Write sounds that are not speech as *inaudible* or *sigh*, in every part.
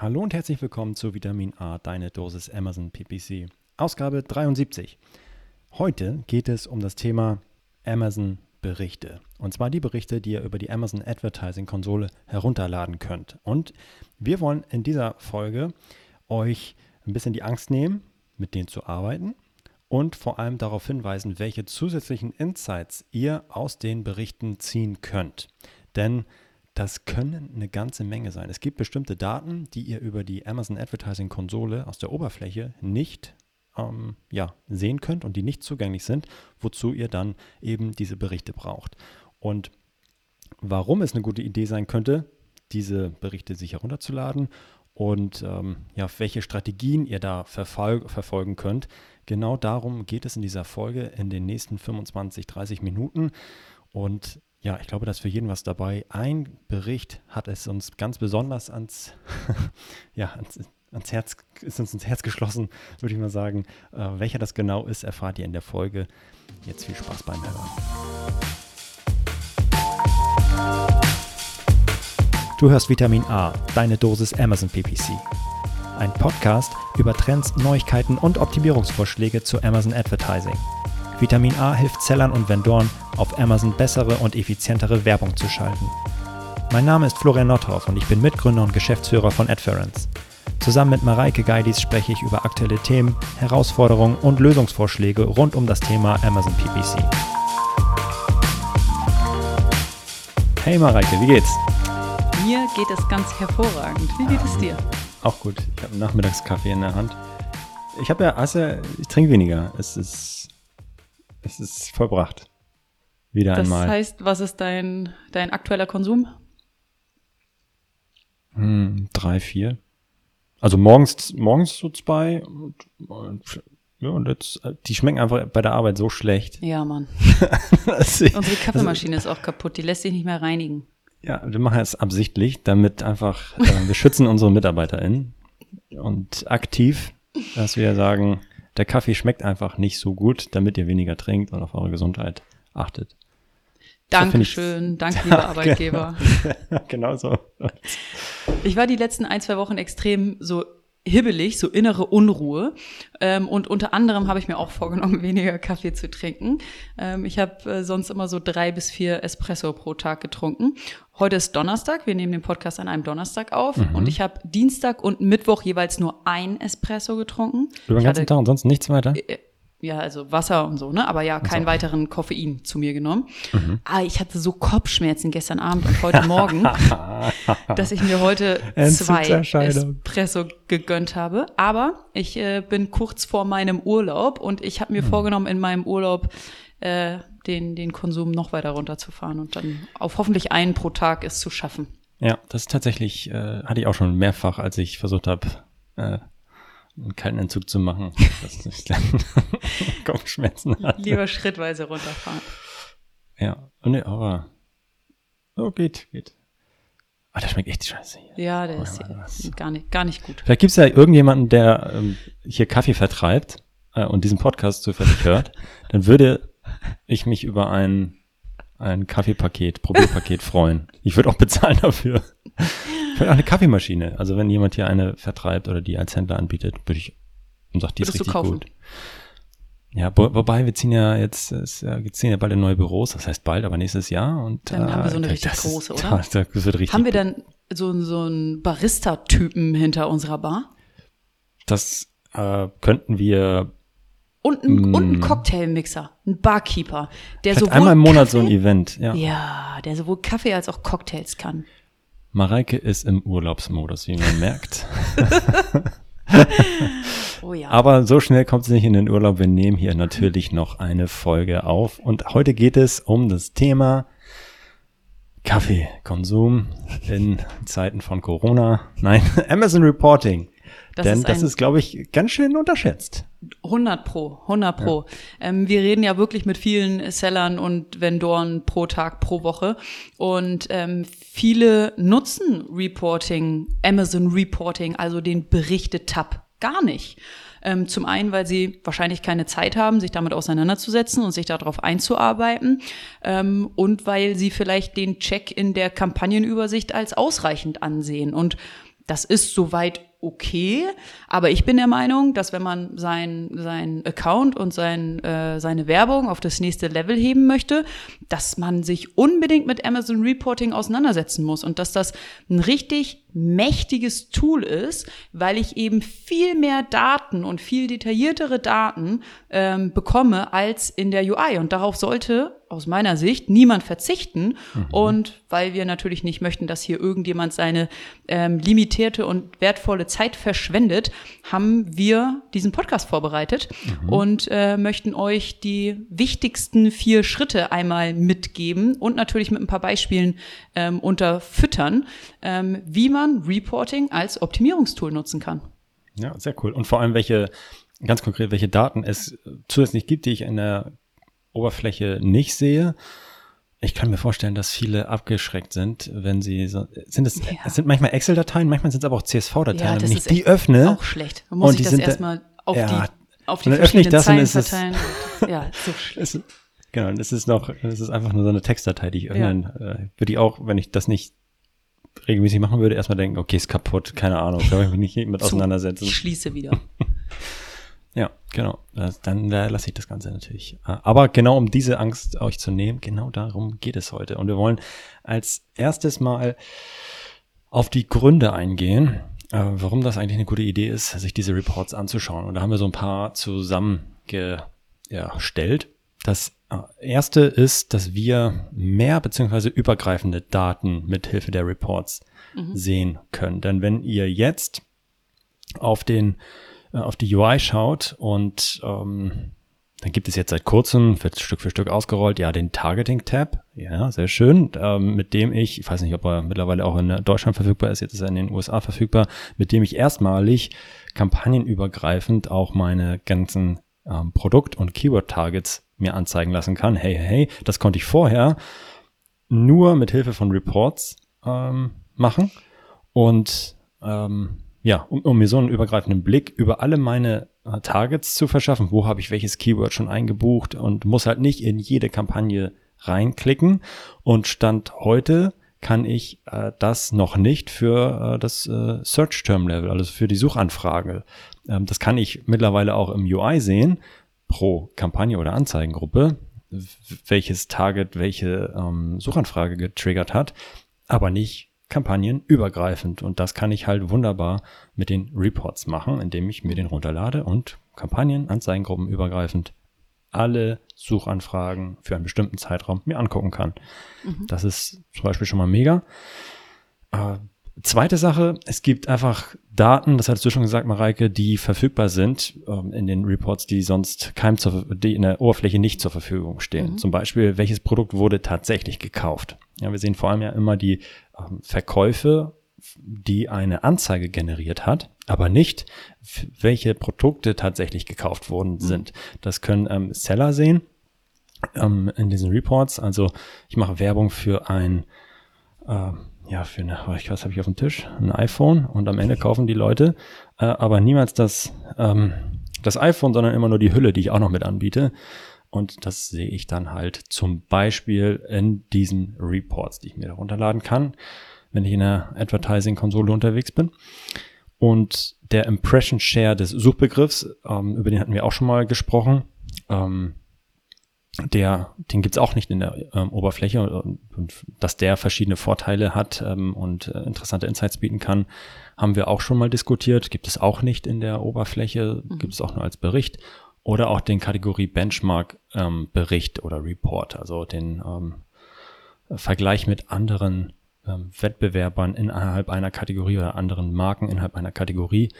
Hallo und herzlich willkommen zu Vitamin A, deine Dosis Amazon PPC. Ausgabe 73. Heute geht es um das Thema Amazon Berichte. Und zwar die Berichte, die ihr über die Amazon Advertising Konsole herunterladen könnt. Und wir wollen in dieser Folge euch ein bisschen die Angst nehmen, mit denen zu arbeiten und vor allem darauf hinweisen, welche zusätzlichen Insights ihr aus den Berichten ziehen könnt. Denn das können eine ganze Menge sein. Es gibt bestimmte Daten, die ihr über die Amazon Advertising Konsole aus der Oberfläche nicht ähm, ja, sehen könnt und die nicht zugänglich sind, wozu ihr dann eben diese Berichte braucht. Und warum es eine gute Idee sein könnte, diese Berichte sich herunterzuladen und ähm, ja, welche Strategien ihr da verfol verfolgen könnt. Genau darum geht es in dieser Folge in den nächsten 25, 30 Minuten. Und ja, ich glaube, dass für jeden was dabei. Ein Bericht hat es uns ganz besonders ans, *laughs* ja, ans, ans, Herz, ist uns ins Herz geschlossen, würde ich mal sagen. Äh, welcher das genau ist, erfahrt ihr in der Folge. Jetzt viel Spaß beim Hören. Du hörst Vitamin A, deine Dosis Amazon PPC. Ein Podcast über Trends, Neuigkeiten und Optimierungsvorschläge zu Amazon Advertising. Vitamin A hilft Sellern und Vendoren, auf Amazon bessere und effizientere Werbung zu schalten. Mein Name ist Florian Nordhoff und ich bin Mitgründer und Geschäftsführer von Adference. Zusammen mit Mareike Geidis spreche ich über aktuelle Themen, Herausforderungen und Lösungsvorschläge rund um das Thema Amazon PPC. Hey Mareike, wie geht's? Mir geht es ganz hervorragend. Wie geht es dir? Auch gut. Ich habe einen Nachmittagskaffee in der Hand. Ich habe ja, also ich trinke weniger. Es ist, es ist vollbracht. Wieder das einmal. Das heißt, was ist dein, dein aktueller Konsum? Hm, drei, vier. Also morgens, morgens so zwei und, und ja, und jetzt, die schmecken einfach bei der Arbeit so schlecht. Ja, Mann. *laughs* Unsere Kaffeemaschine also, ist auch kaputt, die lässt sich nicht mehr reinigen. Ja, wir machen es absichtlich, damit einfach, äh, wir schützen unsere MitarbeiterInnen und aktiv, dass wir sagen, der Kaffee schmeckt einfach nicht so gut, damit ihr weniger trinkt und auf eure Gesundheit achtet. Dankeschön, danke lieber *laughs* Arbeitgeber. genau, *laughs* genau so. Ich war die letzten ein, zwei Wochen extrem so hibbelig, so innere Unruhe. Ähm, und unter anderem habe ich mir auch vorgenommen, *laughs* weniger Kaffee zu trinken. Ähm, ich habe äh, sonst immer so drei bis vier Espresso pro Tag getrunken. Heute ist Donnerstag. Wir nehmen den Podcast an einem Donnerstag auf. Mhm. Und ich habe Dienstag und Mittwoch jeweils nur ein Espresso getrunken. Über den ganzen Tag und sonst nichts weiter? Äh, ja, also Wasser und so, ne? Aber ja, keinen so. weiteren Koffein zu mir genommen. Mhm. Ah, ich hatte so Kopfschmerzen gestern Abend und heute Morgen, *laughs* dass ich mir heute zwei Espresso gegönnt habe. Aber ich äh, bin kurz vor meinem Urlaub und ich habe mir mhm. vorgenommen, in meinem Urlaub äh, den, den Konsum noch weiter runterzufahren und dann auf hoffentlich einen pro Tag es zu schaffen. Ja, das ist tatsächlich, äh, hatte ich auch schon mehrfach, als ich versucht habe, äh, einen kalten Entzug zu machen, *laughs* dass ich dann *laughs* Kopfschmerzen hatte. Lieber schrittweise runterfahren. Ja, nee, aber oh, geht, geht. Ah, der schmeckt echt scheiße hier. Ja, der oh, ist gar, nicht, gar nicht gut. Vielleicht gibt es ja irgendjemanden, der ähm, hier Kaffee vertreibt äh, und diesen Podcast zufällig hört. Dann würde ich mich über ein, ein Kaffeepaket, Probierpaket *laughs* freuen. Ich würde auch bezahlen dafür. Vielleicht auch eine Kaffeemaschine. Also wenn jemand hier eine vertreibt oder die als Händler anbietet, würde ich und sagt, die ist richtig gut. Ja, wo, wobei wir ziehen ja jetzt, es, wir ziehen ja bald in neue Büros, das heißt bald, aber nächstes Jahr. Und, dann äh, haben wir so eine richtig große, oder? Das, das wird richtig haben wir dann so, so einen Barista-Typen hinter unserer Bar? Das äh, könnten wir und ein, mm. und ein Cocktailmixer, ein Barkeeper, der sowohl einmal im Monat Kaffee, so ein Event, ja. Ja, der sowohl Kaffee als auch Cocktails kann. Mareike ist im Urlaubsmodus, wie man merkt. *laughs* oh ja. Aber so schnell kommt sie nicht in den Urlaub. Wir nehmen hier natürlich noch eine Folge auf. Und heute geht es um das Thema Kaffeekonsum in Zeiten von Corona. Nein, *laughs* Amazon Reporting. Das Denn ist das ist, glaube ich, ganz schön unterschätzt. 100 pro, 100 pro. Ja. Ähm, wir reden ja wirklich mit vielen Sellern und Vendoren pro Tag, pro Woche. Und ähm, viele nutzen Reporting, Amazon Reporting, also den Berichte-Tab, gar nicht. Ähm, zum einen, weil sie wahrscheinlich keine Zeit haben, sich damit auseinanderzusetzen und sich darauf einzuarbeiten. Ähm, und weil sie vielleicht den Check in der Kampagnenübersicht als ausreichend ansehen. Und Das ist soweit okay, aber ich bin der Meinung, dass wenn man sein, sein Account und sein, äh, seine Werbung auf das nächste Level heben möchte, dass man sich unbedingt mit Amazon Reporting auseinandersetzen muss und dass das ein richtig mächtiges Tool ist, weil ich eben viel mehr Daten und viel detailliertere Daten ähm, bekomme als in der UI. Und darauf sollte aus meiner Sicht niemand verzichten. Mhm. Und weil wir natürlich nicht möchten, dass hier irgendjemand seine ähm, limitierte und wertvolle Zeit verschwendet, haben wir diesen Podcast vorbereitet mhm. und äh, möchten euch die wichtigsten vier Schritte einmal mitgeben und natürlich mit ein paar Beispielen ähm, unterfüttern, ähm, wie man Reporting als Optimierungstool nutzen kann. Ja, sehr cool. Und vor allem, welche, ganz konkret, welche Daten es zusätzlich gibt, die ich in der Oberfläche nicht sehe. Ich kann mir vorstellen, dass viele abgeschreckt sind, wenn sie so, sind es, ja. es sind manchmal Excel-Dateien, manchmal sind es aber auch CSV-Dateien. Ja, wenn ich die öffne. Auch schlecht. Man muss ich das erstmal auf ja, die, auf die verschiedenen das Zeilen. Und, ja, so *laughs* schlecht. genau, es ist noch, es ist einfach nur so eine Textdatei, die ich öffnen, ja. äh, würde ich auch, wenn ich das nicht regelmäßig machen würde, erstmal denken, okay, ist kaputt, keine Ahnung, da ich mich nicht mit auseinandersetzen. Ich schließe wieder. *laughs* Ja, genau. Dann äh, lasse ich das Ganze natürlich. Äh, aber genau um diese Angst euch zu nehmen, genau darum geht es heute. Und wir wollen als erstes mal auf die Gründe eingehen, äh, warum das eigentlich eine gute Idee ist, sich diese Reports anzuschauen. Und da haben wir so ein paar zusammengestellt. Das äh, erste ist, dass wir mehr beziehungsweise übergreifende Daten mit Hilfe der Reports mhm. sehen können. Denn wenn ihr jetzt auf den äh, auf die UI schaut und ähm, dann gibt es jetzt seit kurzem, wird Stück für Stück ausgerollt, ja, den Targeting-Tab. Ja, sehr schön. Ähm, mit dem ich, ich weiß nicht, ob er mittlerweile auch in Deutschland verfügbar ist, jetzt ist er in den USA verfügbar, mit dem ich erstmalig kampagnenübergreifend auch meine ganzen ähm, Produkt- und Keyword-Targets mir anzeigen lassen kann. Hey, hey, das konnte ich vorher nur mit Hilfe von Reports ähm, machen. Und ähm, ja, um, um, mir so einen übergreifenden Blick über alle meine äh, Targets zu verschaffen, wo habe ich welches Keyword schon eingebucht und muss halt nicht in jede Kampagne reinklicken. Und Stand heute kann ich äh, das noch nicht für äh, das äh, Search Term Level, also für die Suchanfrage. Ähm, das kann ich mittlerweile auch im UI sehen, pro Kampagne oder Anzeigengruppe, welches Target welche ähm, Suchanfrage getriggert hat, aber nicht kampagnenübergreifend. Und das kann ich halt wunderbar mit den Reports machen, indem ich mir den runterlade und Kampagnen, Anzeigengruppen übergreifend alle Suchanfragen für einen bestimmten Zeitraum mir angucken kann. Mhm. Das ist zum Beispiel schon mal mega. Äh, zweite Sache, es gibt einfach Daten, das hattest du schon gesagt, Mareike, die verfügbar sind ähm, in den Reports, die sonst keinem zur, die in der Oberfläche nicht zur Verfügung stehen. Mhm. Zum Beispiel, welches Produkt wurde tatsächlich gekauft. Ja, wir sehen vor allem ja immer die ähm, Verkäufe, die eine Anzeige generiert hat, aber nicht, welche Produkte tatsächlich gekauft worden mhm. sind. Das können ähm, Seller sehen ähm, in diesen Reports. Also ich mache Werbung für ein, äh, ja, für eine, was habe ich auf dem Tisch? Ein iPhone und am Ende kaufen die Leute, äh, aber niemals das, ähm, das iPhone, sondern immer nur die Hülle, die ich auch noch mit anbiete. Und das sehe ich dann halt zum Beispiel in diesen Reports, die ich mir herunterladen kann, wenn ich in der Advertising-Konsole unterwegs bin. Und der Impression Share des Suchbegriffs, ähm, über den hatten wir auch schon mal gesprochen, ähm, der, den gibt's auch nicht in der ähm, Oberfläche und, und, dass der verschiedene Vorteile hat ähm, und äh, interessante Insights bieten kann, haben wir auch schon mal diskutiert. Gibt es auch nicht in der Oberfläche, mhm. gibt es auch nur als Bericht oder auch den Kategorie Benchmark ähm, Bericht oder Report, also den ähm, Vergleich mit anderen ähm, Wettbewerbern innerhalb einer Kategorie oder anderen Marken innerhalb einer Kategorie.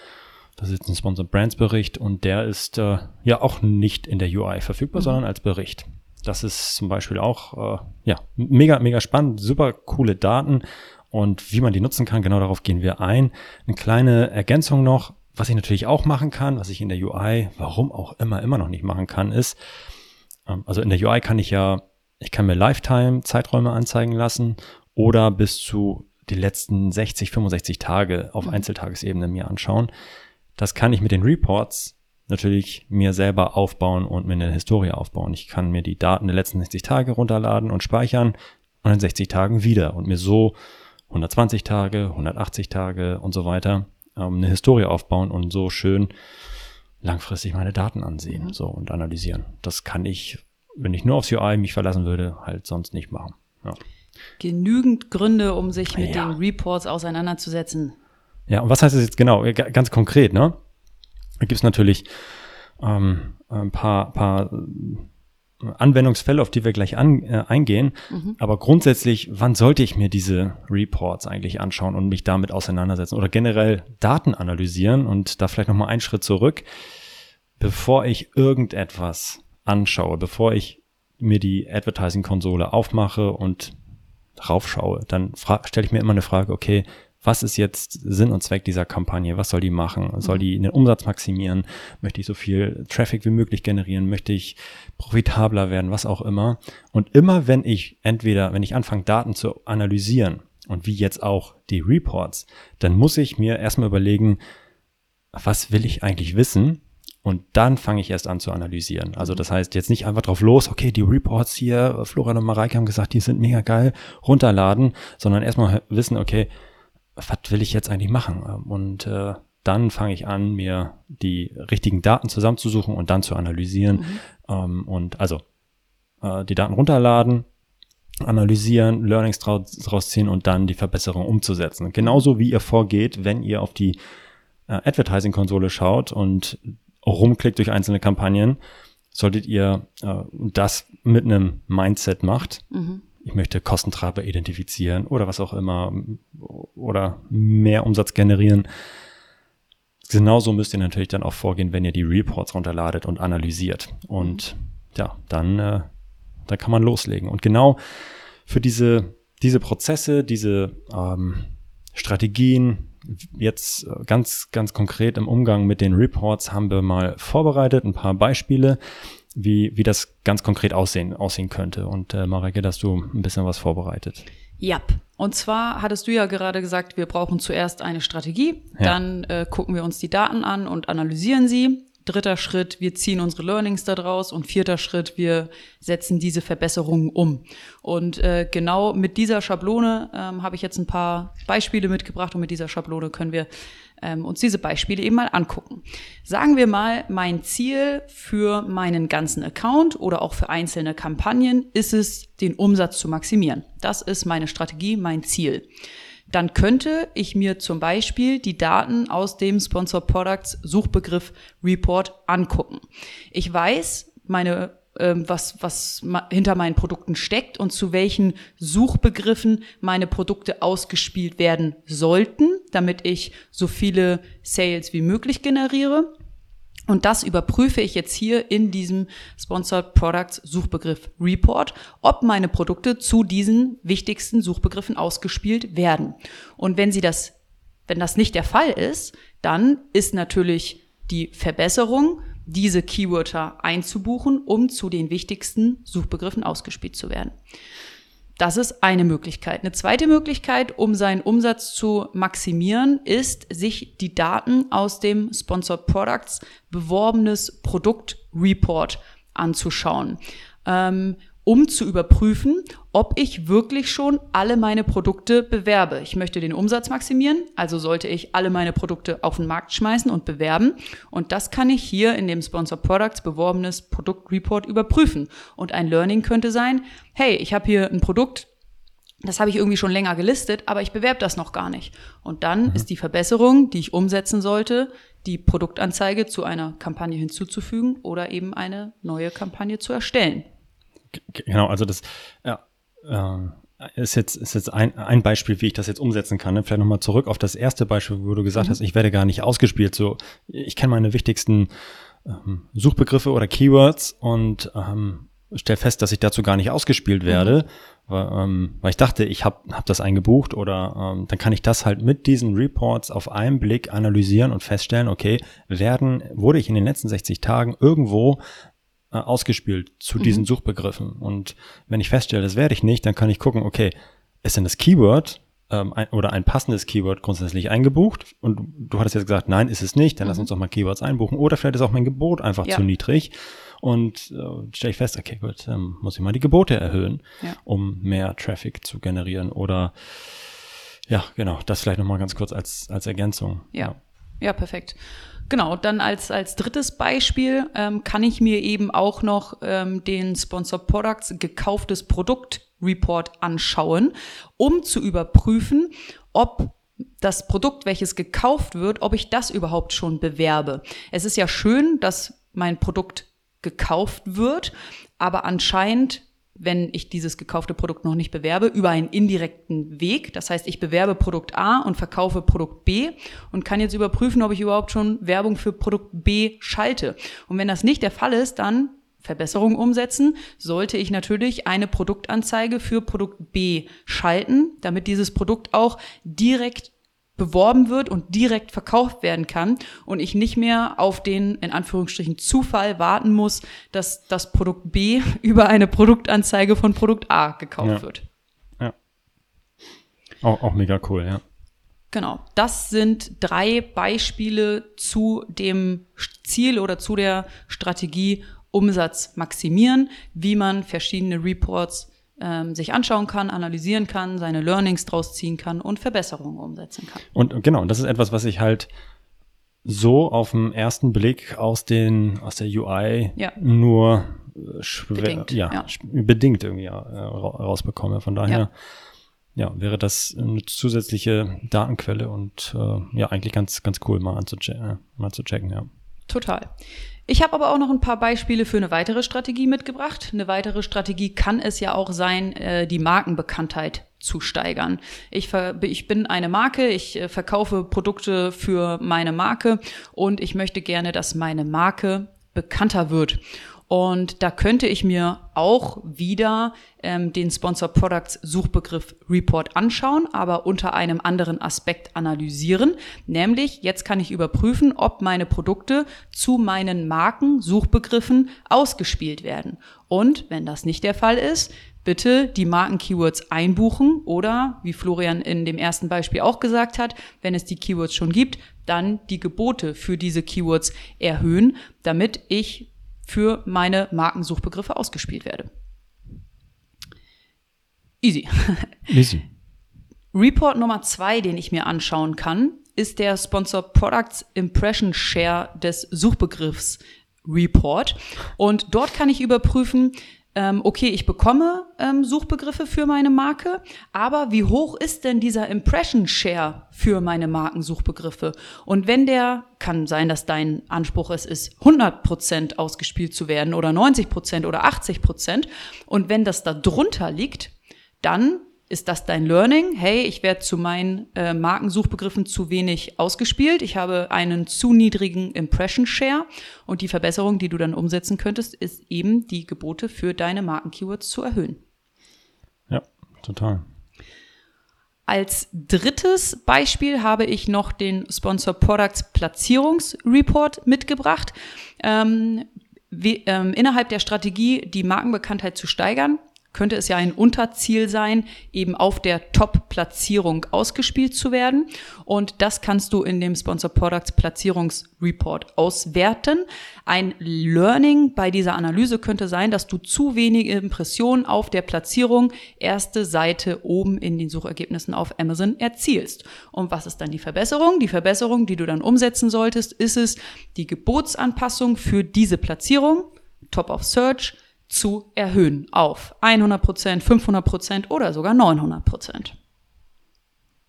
Das ist ein Sponsor Brands Bericht und der ist äh, ja auch nicht in der UI verfügbar, mhm. sondern als Bericht. Das ist zum Beispiel auch äh, ja mega mega spannend, super coole Daten und wie man die nutzen kann, genau darauf gehen wir ein. Eine kleine Ergänzung noch: was ich natürlich auch machen kann, was ich in der UI, warum auch immer, immer noch nicht machen kann, ist, ähm, also in der UI kann ich ja, ich kann mir Lifetime-Zeiträume anzeigen lassen oder bis zu die letzten 60, 65 Tage auf mhm. Einzeltagesebene mir anschauen. Das kann ich mit den Reports natürlich mir selber aufbauen und mir eine Historie aufbauen. Ich kann mir die Daten der letzten 60 Tage runterladen und speichern und in 60 Tagen wieder und mir so 120 Tage, 180 Tage und so weiter, ähm, eine Historie aufbauen und so schön langfristig meine Daten ansehen mhm. so und analysieren. Das kann ich, wenn ich nur aufs UI mich verlassen würde, halt sonst nicht machen. Ja. Genügend Gründe, um sich mit ja. den Reports auseinanderzusetzen. Ja, und was heißt das jetzt genau? Ganz konkret, ne? Da gibt es natürlich ähm, ein paar, paar Anwendungsfälle, auf die wir gleich an, äh, eingehen. Mhm. Aber grundsätzlich, wann sollte ich mir diese Reports eigentlich anschauen und mich damit auseinandersetzen oder generell Daten analysieren und da vielleicht nochmal einen Schritt zurück, bevor ich irgendetwas anschaue, bevor ich mir die Advertising-Konsole aufmache und raufschaue, dann stelle ich mir immer eine Frage, okay, was ist jetzt Sinn und Zweck dieser Kampagne? Was soll die machen? Soll mhm. die den Umsatz maximieren? Möchte ich so viel Traffic wie möglich generieren? Möchte ich profitabler werden? Was auch immer. Und immer wenn ich entweder, wenn ich anfange, Daten zu analysieren und wie jetzt auch die Reports, dann muss ich mir erstmal überlegen, was will ich eigentlich wissen? Und dann fange ich erst an zu analysieren. Also das heißt jetzt nicht einfach drauf los, okay, die Reports hier, Florian und Mareike haben gesagt, die sind mega geil, runterladen, sondern erstmal wissen, okay, was will ich jetzt eigentlich machen? Und äh, dann fange ich an, mir die richtigen Daten zusammenzusuchen und dann zu analysieren. Mhm. Ähm, und also äh, die Daten runterladen, analysieren, Learnings draus ziehen und dann die Verbesserung umzusetzen. Genauso wie ihr vorgeht, wenn ihr auf die äh, Advertising-Konsole schaut und rumklickt durch einzelne Kampagnen, solltet ihr äh, das mit einem Mindset macht. Mhm ich möchte Kostentreiber identifizieren oder was auch immer oder mehr Umsatz generieren. Genauso müsst ihr natürlich dann auch vorgehen, wenn ihr die Reports runterladet und analysiert. Und ja, dann, äh, dann kann man loslegen. Und genau für diese, diese Prozesse, diese ähm, Strategien, jetzt ganz, ganz konkret im Umgang mit den Reports haben wir mal vorbereitet, ein paar Beispiele wie, wie das ganz konkret aussehen, aussehen könnte. Und äh, Mareke, hast du ein bisschen was vorbereitet. Ja, und zwar hattest du ja gerade gesagt, wir brauchen zuerst eine Strategie, ja. dann äh, gucken wir uns die Daten an und analysieren sie. Dritter Schritt, wir ziehen unsere Learnings daraus und vierter Schritt, wir setzen diese Verbesserungen um. Und äh, genau mit dieser Schablone ähm, habe ich jetzt ein paar Beispiele mitgebracht und mit dieser Schablone können wir ähm, uns diese Beispiele eben mal angucken. Sagen wir mal, mein Ziel für meinen ganzen Account oder auch für einzelne Kampagnen ist es, den Umsatz zu maximieren. Das ist meine Strategie, mein Ziel. Dann könnte ich mir zum Beispiel die Daten aus dem Sponsor Products Suchbegriff Report angucken. Ich weiß, meine was, was hinter meinen Produkten steckt und zu welchen Suchbegriffen meine Produkte ausgespielt werden sollten, damit ich so viele Sales wie möglich generiere. Und das überprüfe ich jetzt hier in diesem Sponsored Products Suchbegriff Report, ob meine Produkte zu diesen wichtigsten Suchbegriffen ausgespielt werden. Und wenn sie das, wenn das nicht der Fall ist, dann ist natürlich die Verbesserung diese Keywörter einzubuchen, um zu den wichtigsten Suchbegriffen ausgespielt zu werden. Das ist eine Möglichkeit. Eine zweite Möglichkeit, um seinen Umsatz zu maximieren, ist, sich die Daten aus dem Sponsored Products beworbenes Produkt Report anzuschauen. Ähm, um zu überprüfen, ob ich wirklich schon alle meine Produkte bewerbe. Ich möchte den Umsatz maximieren, also sollte ich alle meine Produkte auf den Markt schmeißen und bewerben. Und das kann ich hier in dem Sponsor Products beworbenes Produktreport überprüfen. Und ein Learning könnte sein, hey, ich habe hier ein Produkt, das habe ich irgendwie schon länger gelistet, aber ich bewerbe das noch gar nicht. Und dann mhm. ist die Verbesserung, die ich umsetzen sollte, die Produktanzeige zu einer Kampagne hinzuzufügen oder eben eine neue Kampagne zu erstellen. Genau, also das ja, äh, ist jetzt, ist jetzt ein, ein Beispiel, wie ich das jetzt umsetzen kann. Ne? Vielleicht nochmal zurück auf das erste Beispiel, wo du gesagt mhm. hast, ich werde gar nicht ausgespielt. So, ich kenne meine wichtigsten ähm, Suchbegriffe oder Keywords und ähm, stelle fest, dass ich dazu gar nicht ausgespielt werde, mhm. weil, ähm, weil ich dachte, ich habe hab das eingebucht oder ähm, dann kann ich das halt mit diesen Reports auf einen Blick analysieren und feststellen, okay, werden, wurde ich in den letzten 60 Tagen irgendwo äh, ausgespielt zu mhm. diesen Suchbegriffen. Und wenn ich feststelle, das werde ich nicht, dann kann ich gucken, okay, ist denn das Keyword ähm, ein, oder ein passendes Keyword grundsätzlich eingebucht? Und du hattest jetzt gesagt, nein, ist es nicht, dann mhm. lass uns doch mal Keywords einbuchen. Oder vielleicht ist auch mein Gebot einfach ja. zu niedrig. Und äh, stelle ich fest, okay, gut, ähm, muss ich mal die Gebote erhöhen, ja. um mehr Traffic zu generieren. Oder Ja, genau. Das vielleicht nochmal ganz kurz als, als Ergänzung. Ja. ja, ja perfekt. Genau, dann als, als drittes Beispiel ähm, kann ich mir eben auch noch ähm, den Sponsor Products gekauftes Produkt Report anschauen, um zu überprüfen, ob das Produkt, welches gekauft wird, ob ich das überhaupt schon bewerbe. Es ist ja schön, dass mein Produkt gekauft wird, aber anscheinend wenn ich dieses gekaufte Produkt noch nicht bewerbe, über einen indirekten Weg. Das heißt, ich bewerbe Produkt A und verkaufe Produkt B und kann jetzt überprüfen, ob ich überhaupt schon Werbung für Produkt B schalte. Und wenn das nicht der Fall ist, dann Verbesserung umsetzen, sollte ich natürlich eine Produktanzeige für Produkt B schalten, damit dieses Produkt auch direkt beworben wird und direkt verkauft werden kann und ich nicht mehr auf den in Anführungsstrichen Zufall warten muss, dass das Produkt B *laughs* über eine Produktanzeige von Produkt A gekauft ja. wird. Ja. Auch, auch mega cool, ja. Genau. Das sind drei Beispiele zu dem Ziel oder zu der Strategie Umsatz maximieren, wie man verschiedene Reports ähm, sich anschauen kann, analysieren kann, seine Learnings draus ziehen kann und Verbesserungen umsetzen kann. Und genau, das ist etwas, was ich halt so auf den ersten Blick aus den aus der UI ja. nur äh, schwer, bedingt, ja, ja, bedingt irgendwie äh, rausbekomme. Von daher ja. wäre das eine zusätzliche Datenquelle und äh, ja eigentlich ganz ganz cool mal anzuchecken, äh, mal zu checken, ja. Total. Ich habe aber auch noch ein paar Beispiele für eine weitere Strategie mitgebracht. Eine weitere Strategie kann es ja auch sein, äh, die Markenbekanntheit zu steigern. Ich, ich bin eine Marke, ich äh, verkaufe Produkte für meine Marke und ich möchte gerne, dass meine Marke bekannter wird. Und da könnte ich mir auch wieder ähm, den Sponsor Products Suchbegriff Report anschauen, aber unter einem anderen Aspekt analysieren. Nämlich, jetzt kann ich überprüfen, ob meine Produkte zu meinen Marken Suchbegriffen ausgespielt werden. Und wenn das nicht der Fall ist, bitte die Marken-Keywords einbuchen oder, wie Florian in dem ersten Beispiel auch gesagt hat, wenn es die Keywords schon gibt, dann die Gebote für diese Keywords erhöhen, damit ich für meine Markensuchbegriffe ausgespielt werde. Easy. *laughs* Easy. Report Nummer zwei, den ich mir anschauen kann, ist der Sponsor Products Impression Share des Suchbegriffs Report. Und dort kann ich überprüfen, ähm, okay, ich bekomme ähm, Suchbegriffe für meine Marke, aber wie hoch ist denn dieser Impression Share für meine Markensuchbegriffe? Und wenn der, kann sein, dass dein Anspruch es ist, 100% ausgespielt zu werden oder 90% oder 80%. Und wenn das da drunter liegt, dann ist das dein Learning? Hey, ich werde zu meinen äh, Markensuchbegriffen zu wenig ausgespielt. Ich habe einen zu niedrigen Impression Share. Und die Verbesserung, die du dann umsetzen könntest, ist eben die Gebote für deine Markenkeywords zu erhöhen. Ja, total. Als drittes Beispiel habe ich noch den Sponsor Products Platzierungsreport mitgebracht. Ähm, wie, ähm, innerhalb der Strategie, die Markenbekanntheit zu steigern, könnte es ja ein Unterziel sein, eben auf der Top-Platzierung ausgespielt zu werden. Und das kannst du in dem Sponsor Products Platzierungsreport auswerten. Ein Learning bei dieser Analyse könnte sein, dass du zu wenige Impressionen auf der Platzierung erste Seite oben in den Suchergebnissen auf Amazon erzielst. Und was ist dann die Verbesserung? Die Verbesserung, die du dann umsetzen solltest, ist es die Gebotsanpassung für diese Platzierung, Top of Search, zu erhöhen auf 100 Prozent, 500 Prozent oder sogar 900 Prozent.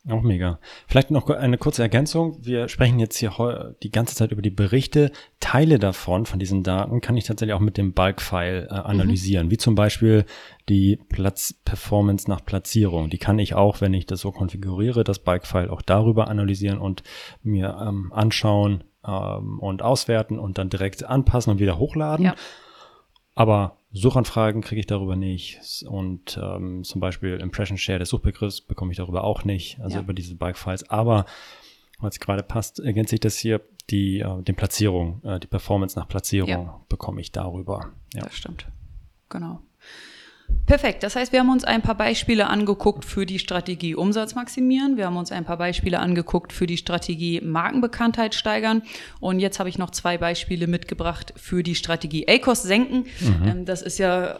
Auch mega. Vielleicht noch eine kurze Ergänzung. Wir sprechen jetzt hier die ganze Zeit über die Berichte. Teile davon, von diesen Daten, kann ich tatsächlich auch mit dem Bulk-File äh, analysieren. Mhm. Wie zum Beispiel die Platz-Performance nach Platzierung. Die kann ich auch, wenn ich das so konfiguriere, das Bulk-File auch darüber analysieren und mir ähm, anschauen ähm, und auswerten und dann direkt anpassen und wieder hochladen. Ja. Aber Suchanfragen kriege ich darüber nicht und ähm, zum Beispiel Impression Share des Suchbegriffs bekomme ich darüber auch nicht, also ja. über diese Bulk-Files. Aber weil es gerade passt, ergänzt sich das hier die, äh, den Platzierung, äh, die Performance nach Platzierung ja. bekomme ich darüber. Ja. Das stimmt. Genau. Perfekt. Das heißt, wir haben uns ein paar Beispiele angeguckt für die Strategie Umsatz maximieren. Wir haben uns ein paar Beispiele angeguckt für die Strategie Markenbekanntheit steigern. Und jetzt habe ich noch zwei Beispiele mitgebracht für die Strategie ACOS senken. Mhm. Ähm, das ist ja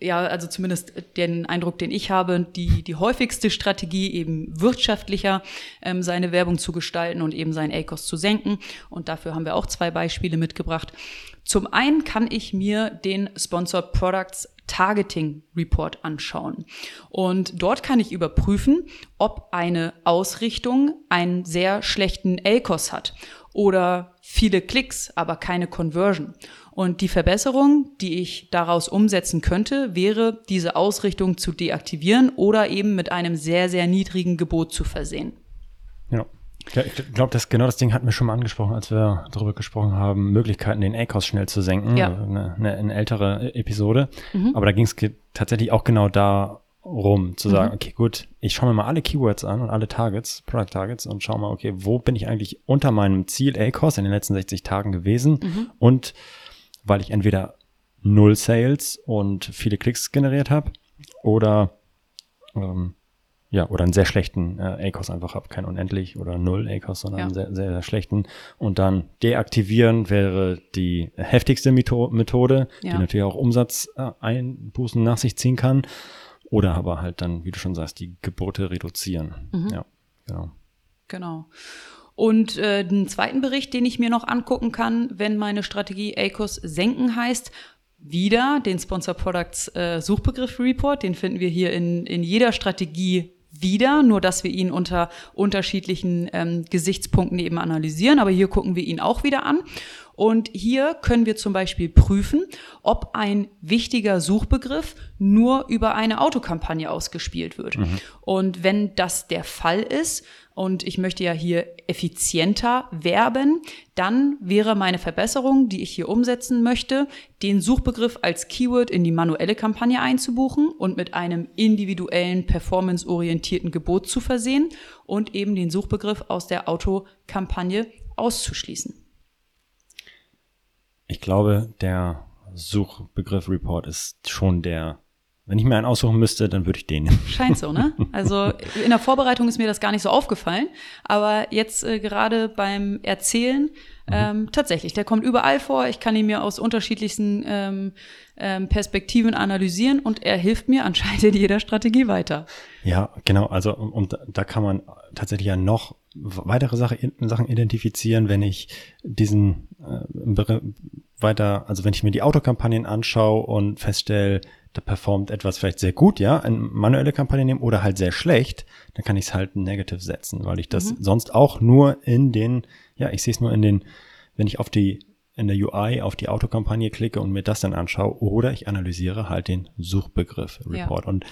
ja, also zumindest den Eindruck, den ich habe, die, die häufigste Strategie, eben wirtschaftlicher ähm, seine Werbung zu gestalten und eben seinen ACOS zu senken. Und dafür haben wir auch zwei Beispiele mitgebracht. Zum einen kann ich mir den Sponsored Products Targeting Report anschauen. Und dort kann ich überprüfen, ob eine Ausrichtung einen sehr schlechten ACOS hat oder viele Klicks, aber keine Conversion. Und die Verbesserung, die ich daraus umsetzen könnte, wäre, diese Ausrichtung zu deaktivieren oder eben mit einem sehr, sehr niedrigen Gebot zu versehen. Ja. Ich glaube, das genau das Ding hatten wir schon mal angesprochen, als wir darüber gesprochen haben, Möglichkeiten, den ACOS schnell zu senken. Ja. Eine, eine, eine ältere Episode. Mhm. Aber da ging es tatsächlich auch genau darum, zu sagen, mhm. okay, gut, ich schaue mir mal alle Keywords an und alle Targets, Product Targets und schaue mal, okay, wo bin ich eigentlich unter meinem Ziel ACOS in den letzten 60 Tagen gewesen mhm. und weil ich entweder null Sales und viele Klicks generiert habe oder ähm, ja, oder einen sehr schlechten äh, ACOS einfach habe, kein unendlich oder null ACOS, sondern ja. einen sehr, sehr, sehr schlechten. Und dann deaktivieren wäre die heftigste Methode, ja. die natürlich auch Umsatzeinbußen äh, nach sich ziehen kann. Oder aber halt dann, wie du schon sagst, die Gebote reduzieren. Mhm. Ja, genau. Genau. Und äh, den zweiten Bericht, den ich mir noch angucken kann, wenn meine Strategie ACOS senken heißt, wieder den Sponsor Products äh, Suchbegriff Report. Den finden wir hier in, in jeder Strategie wieder, nur dass wir ihn unter unterschiedlichen ähm, Gesichtspunkten eben analysieren. Aber hier gucken wir ihn auch wieder an. Und hier können wir zum Beispiel prüfen, ob ein wichtiger Suchbegriff nur über eine Autokampagne ausgespielt wird. Mhm. Und wenn das der Fall ist, und ich möchte ja hier effizienter werben, dann wäre meine Verbesserung, die ich hier umsetzen möchte, den Suchbegriff als Keyword in die manuelle Kampagne einzubuchen und mit einem individuellen performanceorientierten Gebot zu versehen und eben den Suchbegriff aus der Autokampagne auszuschließen. Ich glaube, der Suchbegriff Report ist schon der wenn ich mir einen aussuchen müsste, dann würde ich den nehmen. Scheint so, ne? *laughs* Also in der Vorbereitung ist mir das gar nicht so aufgefallen, aber jetzt äh, gerade beim Erzählen mhm. ähm, tatsächlich, der kommt überall vor. Ich kann ihn mir aus unterschiedlichsten ähm, ähm, Perspektiven analysieren und er hilft mir anscheinend in jeder Strategie weiter. Ja, genau. Also und da kann man tatsächlich ja noch weitere Sache, Sachen identifizieren, wenn ich diesen äh, weiter, also wenn ich mir die Autokampagnen anschaue und feststelle, da performt etwas vielleicht sehr gut, ja, eine manuelle Kampagne nehmen oder halt sehr schlecht, dann kann ich es halt negative setzen, weil ich das mhm. sonst auch nur in den, ja, ich sehe es nur in den, wenn ich auf die in der UI auf die Autokampagne klicke und mir das dann anschaue oder ich analysiere halt den Suchbegriff Report ja. und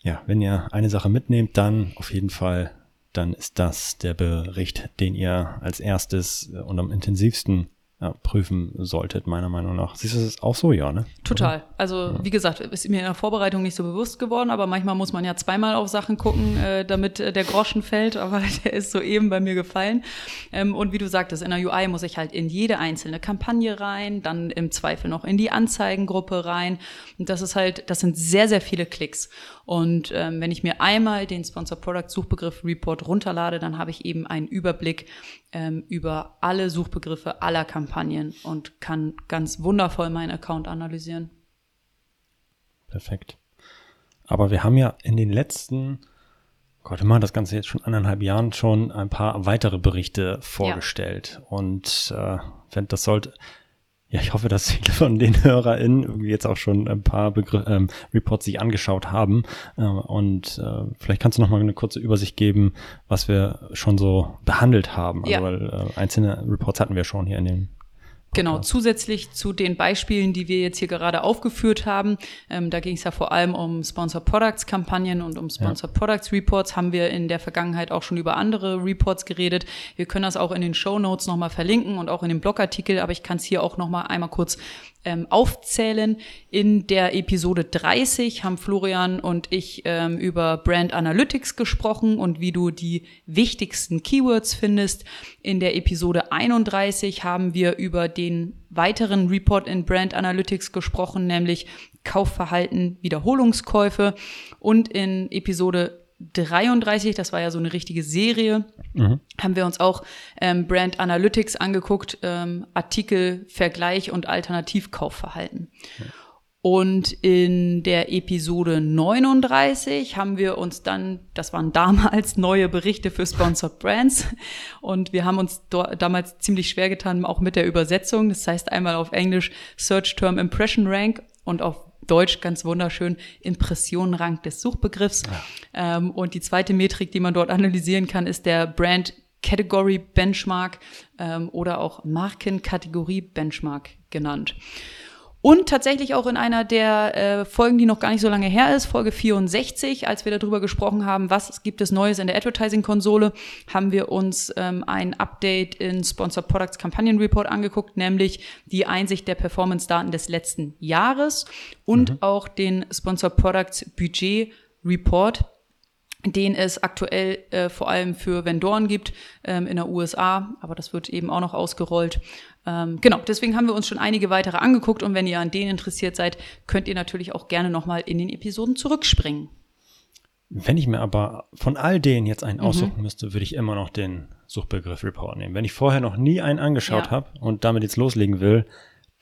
ja, wenn ihr eine Sache mitnehmt, dann auf jeden Fall, dann ist das der Bericht, den ihr als erstes und am intensivsten ja, prüfen solltet, meiner Meinung nach. Siehst du das auch so, ja, ne? Total. Also, ja. wie gesagt, ist mir in der Vorbereitung nicht so bewusst geworden, aber manchmal muss man ja zweimal auf Sachen gucken, äh, damit äh, der Groschen fällt, aber *laughs* der ist soeben bei mir gefallen. Ähm, und wie du sagtest, in der UI muss ich halt in jede einzelne Kampagne rein, dann im Zweifel noch in die Anzeigengruppe rein. Und das ist halt, das sind sehr, sehr viele Klicks. Und ähm, wenn ich mir einmal den Sponsor Product Suchbegriff Report runterlade, dann habe ich eben einen Überblick ähm, über alle Suchbegriffe aller Kampagnen und kann ganz wundervoll meinen Account analysieren. Perfekt. Aber wir haben ja in den letzten, Gott, immer das Ganze jetzt schon anderthalb Jahren schon ein paar weitere Berichte vorgestellt. Ja. Und äh, das sollte, ja, ich hoffe, dass viele von den *laughs* HörerInnen irgendwie jetzt auch schon ein paar Begr ähm, Reports sich angeschaut haben. Äh, und äh, vielleicht kannst du noch mal eine kurze Übersicht geben, was wir schon so behandelt haben. Also, ja. weil äh, einzelne Reports hatten wir schon hier in den Genau, zusätzlich zu den Beispielen, die wir jetzt hier gerade aufgeführt haben, ähm, da ging es ja vor allem um Sponsor Products Kampagnen und um Sponsor ja. Products Reports, haben wir in der Vergangenheit auch schon über andere Reports geredet. Wir können das auch in den Show Notes nochmal verlinken und auch in dem Blogartikel, aber ich kann es hier auch nochmal einmal kurz ähm, aufzählen. In der Episode 30 haben Florian und ich ähm, über Brand Analytics gesprochen und wie du die wichtigsten Keywords findest. In der Episode 31 haben wir über den weiteren Report in Brand Analytics gesprochen, nämlich Kaufverhalten, Wiederholungskäufe. Und in Episode 33, das war ja so eine richtige Serie, mhm. haben wir uns auch ähm, Brand Analytics angeguckt, ähm, Artikel, Vergleich und Alternativkaufverhalten. Mhm. Und in der Episode 39 haben wir uns dann, das waren damals *laughs* neue Berichte für Sponsored Brands. Und wir haben uns damals ziemlich schwer getan, auch mit der Übersetzung. Das heißt einmal auf Englisch Search Term Impression Rank und auf Deutsch ganz wunderschön Impressionenrang des Suchbegriffs. Ja. Ähm, und die zweite Metrik, die man dort analysieren kann, ist der Brand Category Benchmark ähm, oder auch Markenkategorie Benchmark genannt. Und tatsächlich auch in einer der äh, Folgen, die noch gar nicht so lange her ist, Folge 64, als wir darüber gesprochen haben, was gibt es Neues in der Advertising-Konsole, haben wir uns ähm, ein Update in Sponsor Products Kampagnen Report angeguckt, nämlich die Einsicht der Performance-Daten des letzten Jahres und mhm. auch den Sponsor Products Budget Report, den es aktuell äh, vor allem für Vendoren gibt ähm, in der USA, aber das wird eben auch noch ausgerollt. Ähm, genau, deswegen haben wir uns schon einige weitere angeguckt und wenn ihr an denen interessiert seid, könnt ihr natürlich auch gerne nochmal in den Episoden zurückspringen. Wenn ich mir aber von all denen jetzt einen mhm. aussuchen müsste, würde ich immer noch den Suchbegriff Report nehmen. Wenn ich vorher noch nie einen angeschaut ja. habe und damit jetzt loslegen will,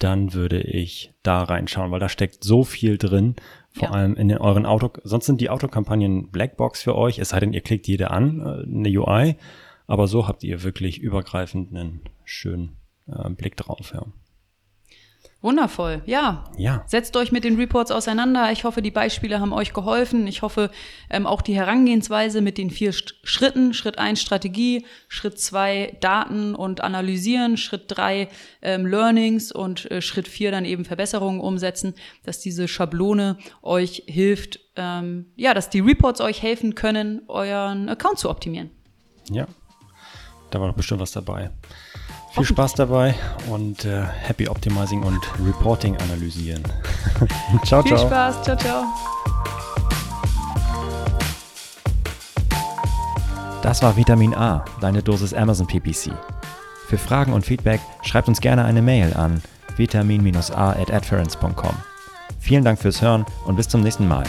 dann würde ich da reinschauen, weil da steckt so viel drin, vor ja. allem in den, euren Auto. Sonst sind die Autokampagnen Blackbox für euch, es sei denn, ihr klickt jede an, äh, eine UI, aber so habt ihr wirklich übergreifend einen schönen äh, Blick drauf, ja. Wundervoll, ja. Ja. Setzt euch mit den Reports auseinander. Ich hoffe, die Beispiele haben euch geholfen. Ich hoffe, ähm, auch die Herangehensweise mit den vier Schritten. Schritt eins Strategie, Schritt zwei Daten und Analysieren, Schritt drei ähm, Learnings und äh, Schritt vier dann eben Verbesserungen umsetzen, dass diese Schablone euch hilft, ähm, ja, dass die Reports euch helfen können, euren Account zu optimieren. Ja, da war doch bestimmt was dabei. Viel Spaß dabei und äh, Happy Optimizing und Reporting analysieren. ciao, *laughs* ciao. Viel Spaß, ciao, ciao. Das war Vitamin A, deine Dosis Amazon PPC. Für Fragen und Feedback schreibt uns gerne eine Mail an vitamin-a at Vielen Dank fürs Hören und bis zum nächsten Mal.